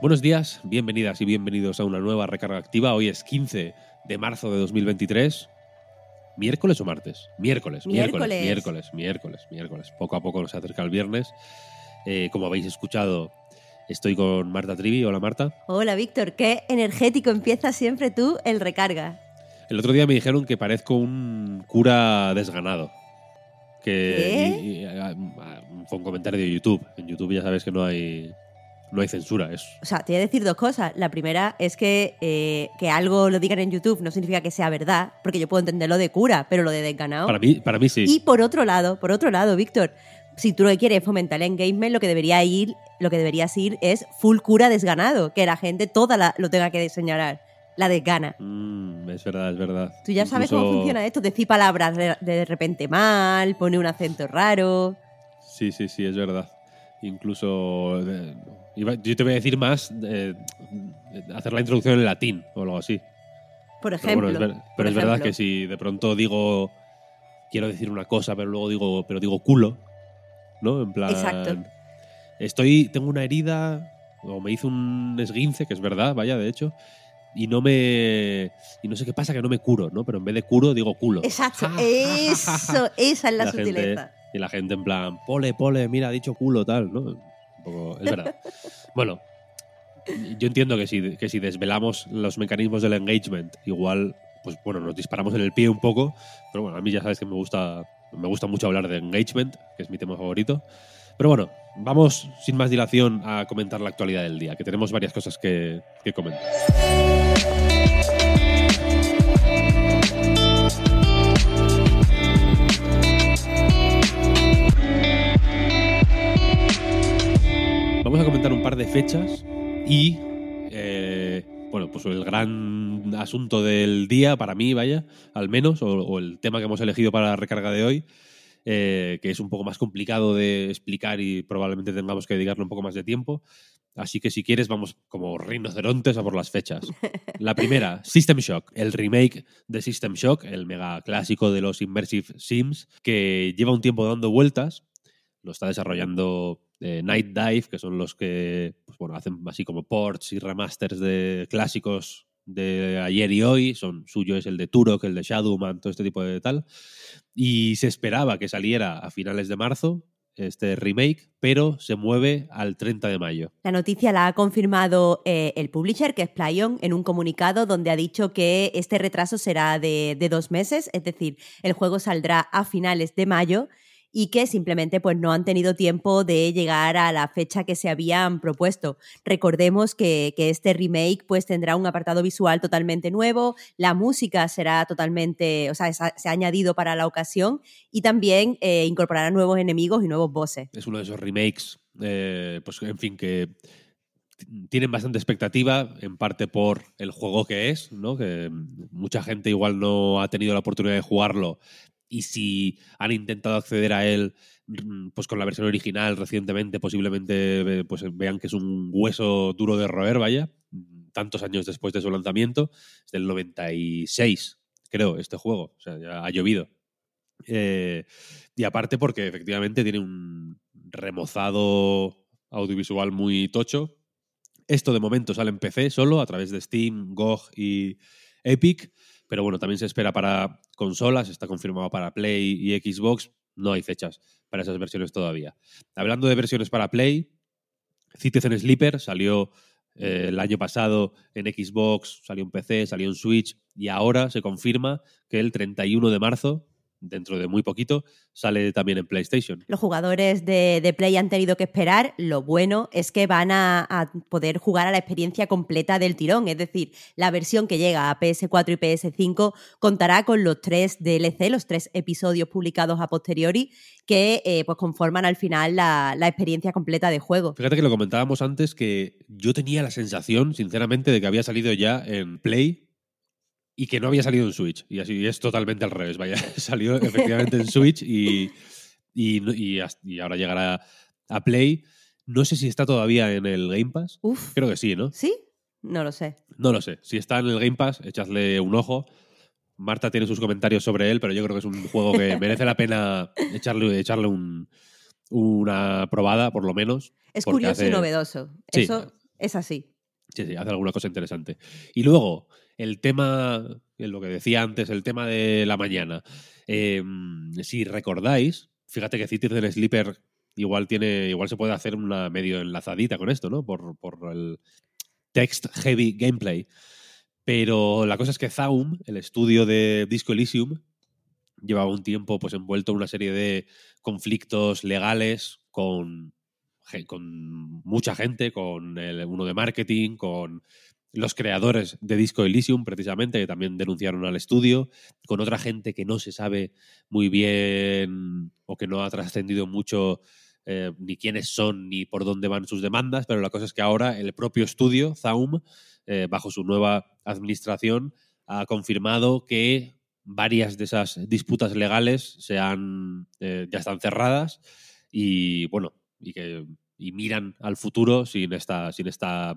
Buenos días, bienvenidas y bienvenidos a una nueva recarga activa. Hoy es 15 de marzo de 2023. ¿Miércoles o martes? Miércoles, miércoles, Miércoles. miércoles, miércoles, miércoles. Poco a poco nos acerca el viernes. Eh, como habéis escuchado, estoy con Marta Trivi. Hola Marta. Hola Víctor, qué energético empieza siempre tú el recarga. El otro día me dijeron que parezco un cura desganado. Que ¿Qué? y- y, fue un comentario de YouTube. En YouTube ya sabes que no hay no hay censura. Es O sea, te voy a decir dos cosas. La primera es que eh, que algo lo digan en YouTube no significa que sea verdad, porque yo puedo entenderlo de cura, pero lo de desganado. para mí para mí sí. Y por otro lado, por otro lado, Víctor, si tú lo que quieres es fomentar el engagement, lo que debería ir, lo que deberías ir es full cura desganado, que la gente toda la- lo tenga que señalar. La desgana. Mm, es verdad, es verdad. Tú ya sabes cómo funciona esto, decir palabras de, de repente mal, pone un acento raro. Sí, sí, sí, es verdad. Incluso. eh, yo te voy a decir más. eh, hacer la introducción en latín o algo así. Por Pero, ejemplo. bueno, es, ver- por pero es verdad que si de pronto digo. Quiero decir una cosa, pero luego digo. Pero digo culo. ¿No? En plan. Exacto. Estoy. Tengo una herida. O me hizo un esguince, que es verdad, vaya, de hecho. Y no me. Y no sé qué pasa, que no me curo, ¿no? Pero en vez de curo, digo culo. Exacto, eso, esa es la, La gente- sutileza. Y la gente en plan, pole, pole, mira, ha dicho culo, tal, ¿no? Un poco, es verdad. bueno, yo entiendo que si, que si desvelamos los mecanismos del engagement, igual, pues bueno, nos disparamos en el pie un poco, pero bueno, a mí ya sabes que me gusta, me gusta mucho hablar de engagement, que es mi tema favorito. Pero bueno, vamos sin más dilación a comentar la actualidad del día, que tenemos varias cosas que, que comentar. Comentar un par de fechas y, eh, bueno, pues el gran asunto del día, para mí, vaya, al menos, o, o el tema que hemos elegido para la recarga de hoy, eh, que es un poco más complicado de explicar y probablemente tengamos que dedicarle un poco más de tiempo. Así que si quieres, vamos como rinocerontes a por las fechas. La primera, System Shock, el remake de System Shock, el mega clásico de los Immersive Sims, que lleva un tiempo dando vueltas. Lo está desarrollando eh, Night Dive, que son los que pues, bueno, hacen así como ports y remasters de clásicos de ayer y hoy. Son, suyo es el de Turok, el de Shadowman, todo este tipo de tal. Y se esperaba que saliera a finales de marzo este remake, pero se mueve al 30 de mayo. La noticia la ha confirmado eh, el publisher, que es Playon, en un comunicado donde ha dicho que este retraso será de, de dos meses, es decir, el juego saldrá a finales de mayo y que simplemente pues, no han tenido tiempo de llegar a la fecha que se habían propuesto. Recordemos que, que este remake pues, tendrá un apartado visual totalmente nuevo, la música será totalmente, o sea, se ha- añadido para la ocasión y también eh, incorporará nuevos enemigos y nuevos bosses. Es uno de esos remakes, eh, pues en fin, que tienen bastante expectativa, en parte por el juego que es, ¿no? Que mucha gente igual no ha tenido la oportunidad de jugarlo y si han intentado acceder a él mm, pues con la versión original recientemente posiblemente eh, pues vean que es un hueso duro de roer, vaya, mm, tantos años después de su lanzamiento, es del 96, creo, este juego, o sea, ya ha llovido. Eh, y aparte porque efectivamente tiene un remozado audiovisual muy tocho. Esto de momento sale en PC solo a través de Steam, GOG y Epic, pero bueno, también se espera para consolas, está confirmado para Play y Xbox, no hay fechas para esas versiones todavía. Hablando de versiones para Play, Citizen Sleeper salió eh, el año pasado en Xbox, salió en PC, salió en Switch y ahora se confirma que el 31 de marzo dentro de muy poquito, sale también en PlayStation. Los jugadores de, de Play han tenido que esperar. Lo bueno es que van a, a, poder jugar a la experiencia completa del tirón. Es decir, la versión que llega a PS4 y PS5 contará con los tres DLC, los tres episodios publicados a posteriori, que eh, pues conforman al final la, la, experiencia completa de juego. Fíjate que lo comentábamos antes que yo tenía la sensación, sinceramente, de que había salido ya en Play y que no había salido en Switch. Y así es totalmente al revés. Vaya, salió efectivamente en Switch y, y, y, y, ahora llegará a Play. No sé si está todavía en el Game Pass. Uf. Creo que sí, ¿no? ¿Sí? No lo sé. No lo sé. Si está en el Game Pass, echadle un ojo. Marta tiene sus comentarios sobre él, pero yo creo que es un juego que merece la pena echarle, echarle un, una probada, por lo menos. Es curioso hace... y novedoso. Sí. Eso es así. Sí, sí, hace alguna cosa interesante. Y luego, el tema, lo que decía antes, el tema de la mañana. Eh, si recordáis, fíjate que Cities del Sleeper igual tiene, igual se puede hacer una medio enlazadita con esto, ¿no? Por, por el text heavy gameplay. Pero la cosa es que Zaum, el estudio de Disco Elysium, llevaba un tiempo pues envuelto en una serie de conflictos legales con, con mucha gente, con el, uno de marketing, con los creadores de Disco Elysium, precisamente, que también denunciaron al estudio, con otra gente que no se sabe muy bien o que no ha trascendido mucho eh, ni quiénes son ni por dónde van sus demandas, pero la cosa es que ahora el propio estudio, Zaum, eh, bajo su nueva administración, ha confirmado que varias de esas disputas legales se han, eh, ya están cerradas y bueno, y que y miran al futuro sin esta, sin esta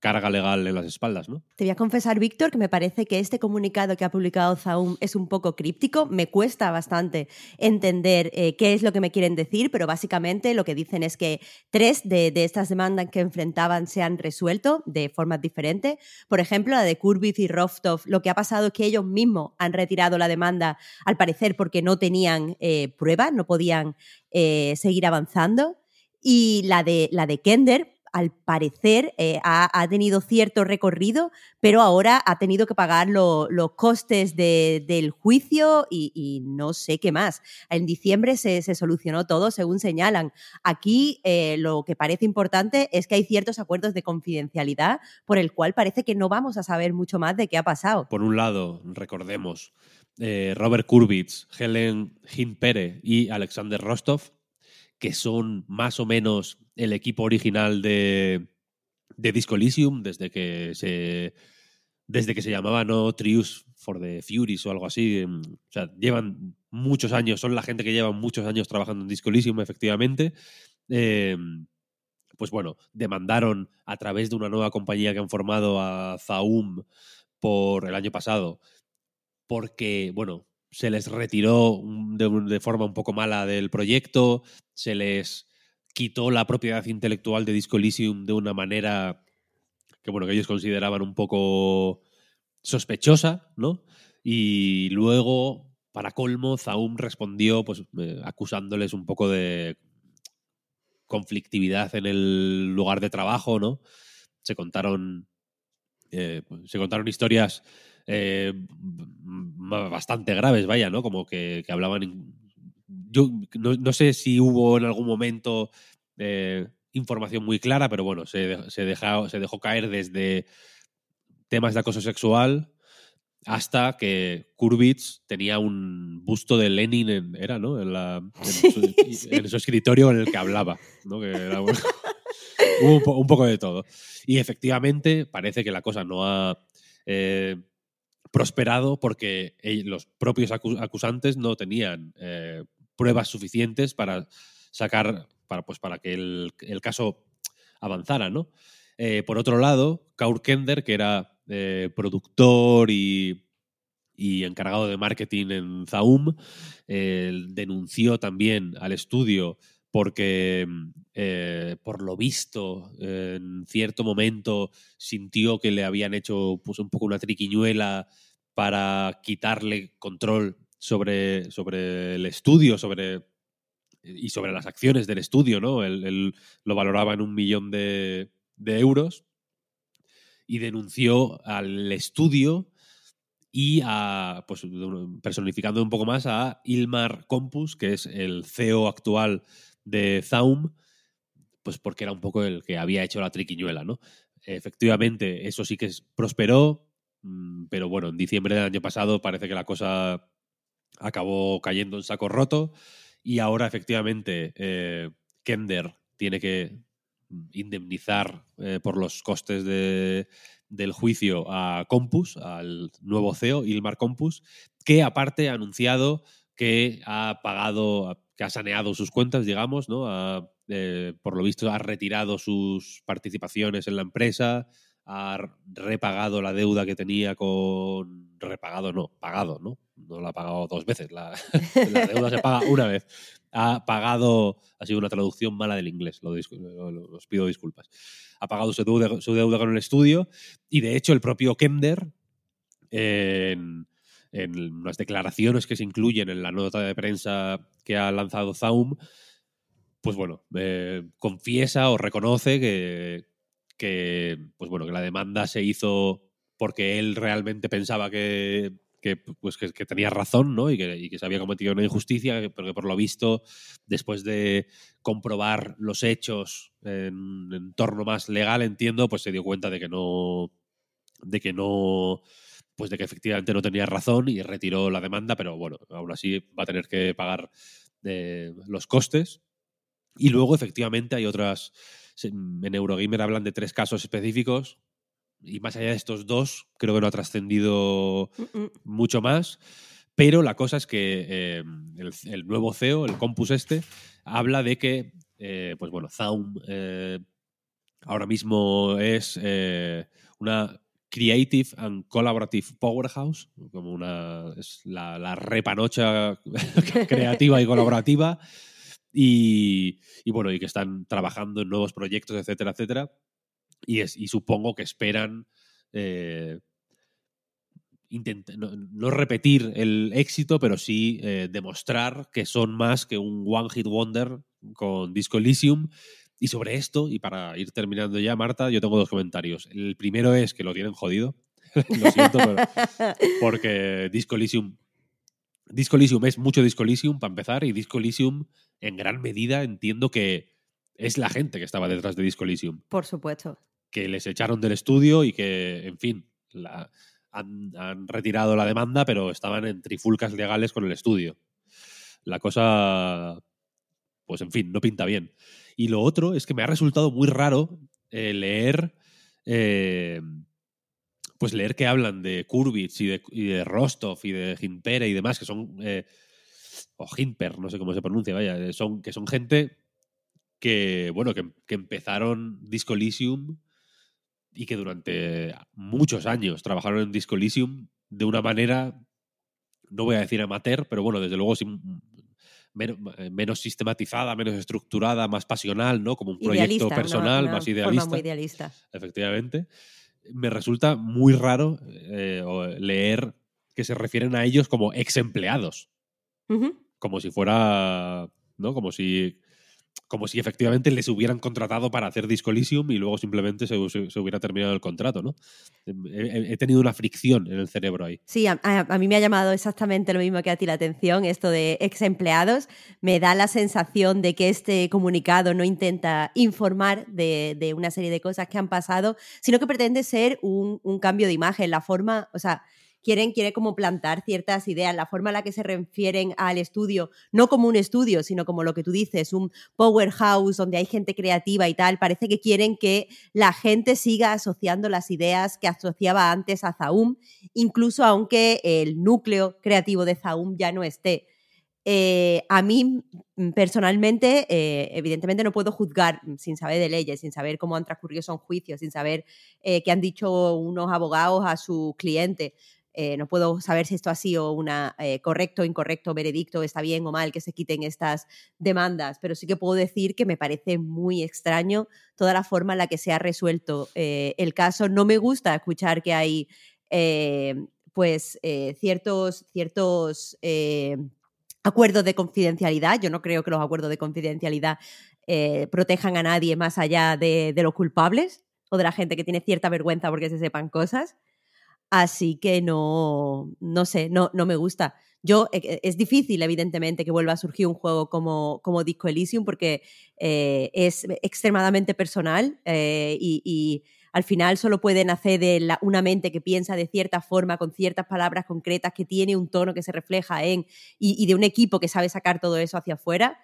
carga legal en las espaldas, ¿no? Te voy a confesar, Víctor, que me parece que este comunicado que ha publicado Zaum es un poco críptico. Me cuesta bastante entender eh, qué es lo que me quieren decir, pero básicamente lo que dicen es que tres de, estas demandas que enfrentaban se han resuelto de formas diferentes. Por ejemplo, la de Kurbitz y Rostov, lo que ha pasado es que ellos mismos han retirado la demanda, al parecer, porque no tenían eh, pruebas, no podían eh, seguir avanzando. Y la de, la de Kender, al parecer eh, ha, ha, tenido cierto recorrido, pero ahora ha tenido que pagar lo, los costes de, del juicio y, no sé qué más. En diciembre se, se solucionó todo, según señalan. Aquí eh, lo que parece importante es que hay ciertos acuerdos de confidencialidad por el cual parece que no vamos a saber mucho más de qué ha pasado. Por un lado, recordemos, eh, Robert Kurbitz, Helen Hinpere y Alexander Rostov que son más o menos el equipo original de, de Disco Elysium, desde que se, desde que se llamaba no Trius for the Furies o algo así. O sea, llevan muchos años, son la gente que lleva muchos años trabajando en Disco Elysium, efectivamente. Eh, pues bueno, demandaron a través de una nueva compañía que han formado a Zaum por el año pasado, porque, bueno, se les retiró de, forma un poco mala del proyecto, se les quitó la propiedad intelectual de Disco Elysium de una manera que, bueno, que ellos consideraban un poco sospechosa, ¿no? Y luego, para colmo, Zaum respondió pues, eh, acusándoles un poco de conflictividad en el lugar de trabajo, ¿no? Se contaron, eh, se contaron historias eh, bastante graves, vaya, ¿no? Como que, que hablaban. Yo no, no, sé si hubo en algún momento eh, información muy clara, pero bueno, se, se, dejó, se dejó caer desde temas de acoso sexual hasta que Kurbitz tenía un busto de Lenin, en, era, ¿no? En, la, en, su, sí. en, su, escritorio en el que hablaba, ¿no? Que era, bueno, hubo un, po un, poco de todo. Y efectivamente parece que la cosa no ha eh, prosperado porque los propios acusantes no tenían eh, pruebas suficientes para sacar, para, pues para que el, el caso avanzara, ¿no? Eh, por otro lado, Kaur Kender, que era eh, productor y, y, encargado de marketing en Zaum, denunció también al estudio porque eh, por lo visto en cierto momento sintió que le habían hecho pues, un poco una triquiñuela para quitarle control sobre, sobre el estudio sobre, y sobre las acciones del estudio, ¿no? Él, él lo valoraba en un millón de, de euros y denunció al estudio y a, pues, personificando un poco más a Ilmar Compus, que es el CEO actual de Zaum, pues porque era un poco el que había hecho la triquiñuela, ¿no? Efectivamente, eso sí que prosperó, mm, pero bueno, en diciembre del año pasado parece que la cosa acabó cayendo en saco roto y ahora efectivamente eh, Kender tiene que indemnizar eh, por los costes de, del juicio a Compus, al nuevo CEO, Ilmar Compus, que aparte ha anunciado que ha pagado, que ha saneado sus cuentas, digamos, ¿no? Eh, por lo visto ha retirado sus participaciones en la empresa, ha repagado la deuda que tenía con... Repagado, no, pagado, ¿no? No la ha pagado dos veces, la, deuda se paga una vez. Ha pagado, ha sido una traducción mala del inglés, lo, os pido disculpas. Ha pagado su deuda, con el estudio y de hecho el propio Kender, en, en las declaraciones que se incluyen en la nota de prensa que ha lanzado Zaum, pues bueno, eh, confiesa o reconoce que, que, pues bueno, que la demanda se hizo porque él realmente pensaba que, pues que, tenía razón ¿no? y, que, se había cometido una injusticia, pero que por lo visto, después de comprobar los hechos en entorno más legal, entiendo, pues se dio cuenta de que no. de que no. Pues de que efectivamente no tenía razón y retiró la demanda, pero bueno, aún así va a tener que pagar eh, los costes. Y luego, efectivamente, hay otras. En Eurogamer hablan de tres casos específicos. Y más allá de estos dos, creo que no ha trascendido mucho más. Pero la cosa es que eh, el, nuevo CEO, el Compus este, habla de que, eh, pues bueno, Zaum eh, ahora mismo es una Creative and Collaborative Powerhouse, como una es la, repanocha creativa y colaborativa y, bueno, y que están trabajando en nuevos proyectos, etcétera, etcétera. Y, es, y supongo que esperan eh, no, repetir el éxito, pero sí eh, demostrar que son más que un One Hit Wonder con Disco Elysium. Y sobre esto, y para ir terminando ya, Marta, yo tengo dos comentarios. El primero es que lo tienen jodido. lo siento, pero porque Disco Elysium Disco Elysium es mucho Disco Elysium para empezar y Disco Elysium en gran medida entiendo que es la gente que estaba detrás de Disco Elysium. Por supuesto. Que les echaron del estudio y que, en fin, han, retirado la demanda, pero estaban en trifulcas legales con el estudio. La cosa, pues en fin, no pinta bien. Y lo otro es que me ha resultado muy raro eh, leer eh, pues leer que hablan de Kurbitz y de, Rostov y de Himpere y demás, que son. Eh, o Himper, no sé cómo se pronuncia, vaya, eh, son, que son gente que, bueno, que, empezaron Disco Elysium y que durante muchos años trabajaron en Disco Elysium de una manera, no voy a decir amateur, pero bueno, desde luego menos, sistematizada, menos estructurada, más pasional, ¿no? Como un proyecto personal, más idealista. idealista. Efectivamente me resulta muy raro eh, leer que se refieren a ellos como ex empleados. Como si fuera. ¿No? Como si. Como si efectivamente les hubieran contratado para hacer Disco Elysium y luego simplemente se, hubiera terminado el contrato, ¿no? He, tenido una fricción en el cerebro ahí. Sí, a, mí me ha llamado exactamente lo mismo que a ti la atención, esto de ex empleados. Me da la sensación de que este comunicado no intenta informar de, de una serie de cosas que han pasado, sino que pretende ser un, un cambio de imagen, la forma, o sea, quieren, quiere como plantar ciertas ideas, la forma en la que se refieren al estudio, no como un estudio, sino como lo que tú dices, un powerhouse donde hay gente creativa y tal, parece que quieren que la gente siga asociando las ideas que asociaba antes a Zaum, incluso aunque el núcleo creativo de Zaum ya no esté. Eh, a mí mm, personalmente, eh, evidentemente no puedo juzgar sin saber de leyes, sin saber cómo han transcurrido esos juicios, sin saber eh, qué han dicho unos abogados a su cliente. Eh, no puedo saber si esto ha sido un eh, correcto incorrecto veredicto, está bien o mal que se quiten estas demandas, pero sí que puedo decir que me parece muy extraño toda la forma en la que se ha resuelto eh, el caso. No me gusta escuchar que hay pues ciertos, ciertos acuerdos de confidencialidad. Yo no creo que los acuerdos de confidencialidad protejan a nadie más allá de, de los culpables o de la gente que tiene cierta vergüenza porque se sepan cosas. Así que no, no sé, no, no me gusta. Yo, eh, es difícil, evidentemente, que vuelva a surgir un juego como, como Disco Elysium porque eh, es extremadamente personal eh, y, al final solo puede nacer de una mente que piensa de cierta forma, con ciertas palabras concretas, que tiene un tono que se refleja en, y, de un equipo que sabe sacar todo eso hacia afuera.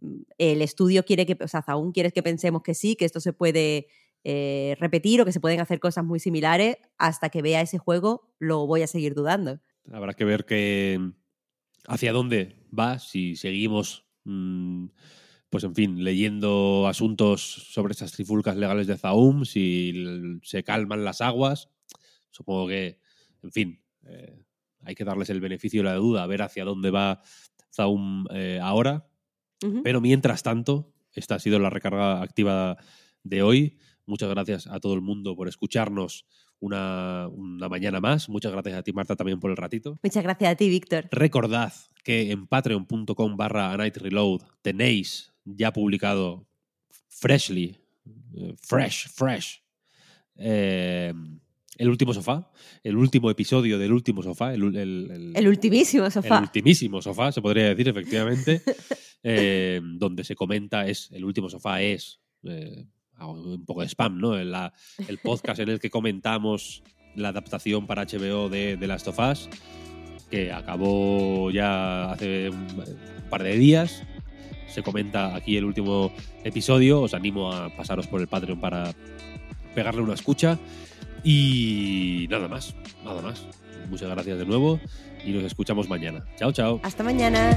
Mm, el estudio quiere que, o sea, aún quieres que pensemos que sí, que esto se puede repetir o que se pueden hacer cosas muy similares, hasta que vea ese juego lo voy a seguir dudando. Habrá que ver que, hacia dónde va, si seguimos, mm, pues en fin, leyendo asuntos sobre estas trifulcas legales de Zaum, si se calman las aguas. Supongo que, en fin, eh, hay que darles el beneficio de la duda, a ver hacia dónde va Zaum eh, ahora. Pero mientras tanto, esta ha sido la recarga activa de hoy. Muchas gracias a todo el mundo por escucharnos una, mañana más. Muchas gracias a ti, Marta, también por el ratito. Muchas gracias a ti, Víctor. Recordad que en patreon.com barra Night Reload tenéis ya publicado freshly, eh, fresh, fresh, eh, el último sofá, el último episodio del último sofá, el, el, ultimísimo sofá. El ultimísimo sofá, se podría decir, efectivamente, eh, donde se comenta, es el último sofá es un poco de spam, ¿no? El, el podcast en el que comentamos la adaptación para HBO de, de Last of Us, que acabó ya hace un par de días. Se comenta aquí el último episodio. Os animo a pasaros por el Patreon para pegarle una escucha. Y nada más, nada más. Muchas gracias de nuevo y nos escuchamos mañana. Chao, chao. Hasta mañana.